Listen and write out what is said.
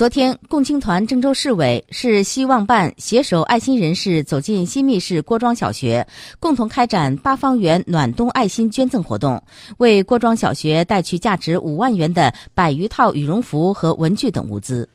昨天共青团郑州市委市希望办携手爱心人士走进新密市郭庄小学共同开展八方园暖冬爱心捐赠活动为郭庄小学带去价值五万元的百余套羽绒服和文具等物资。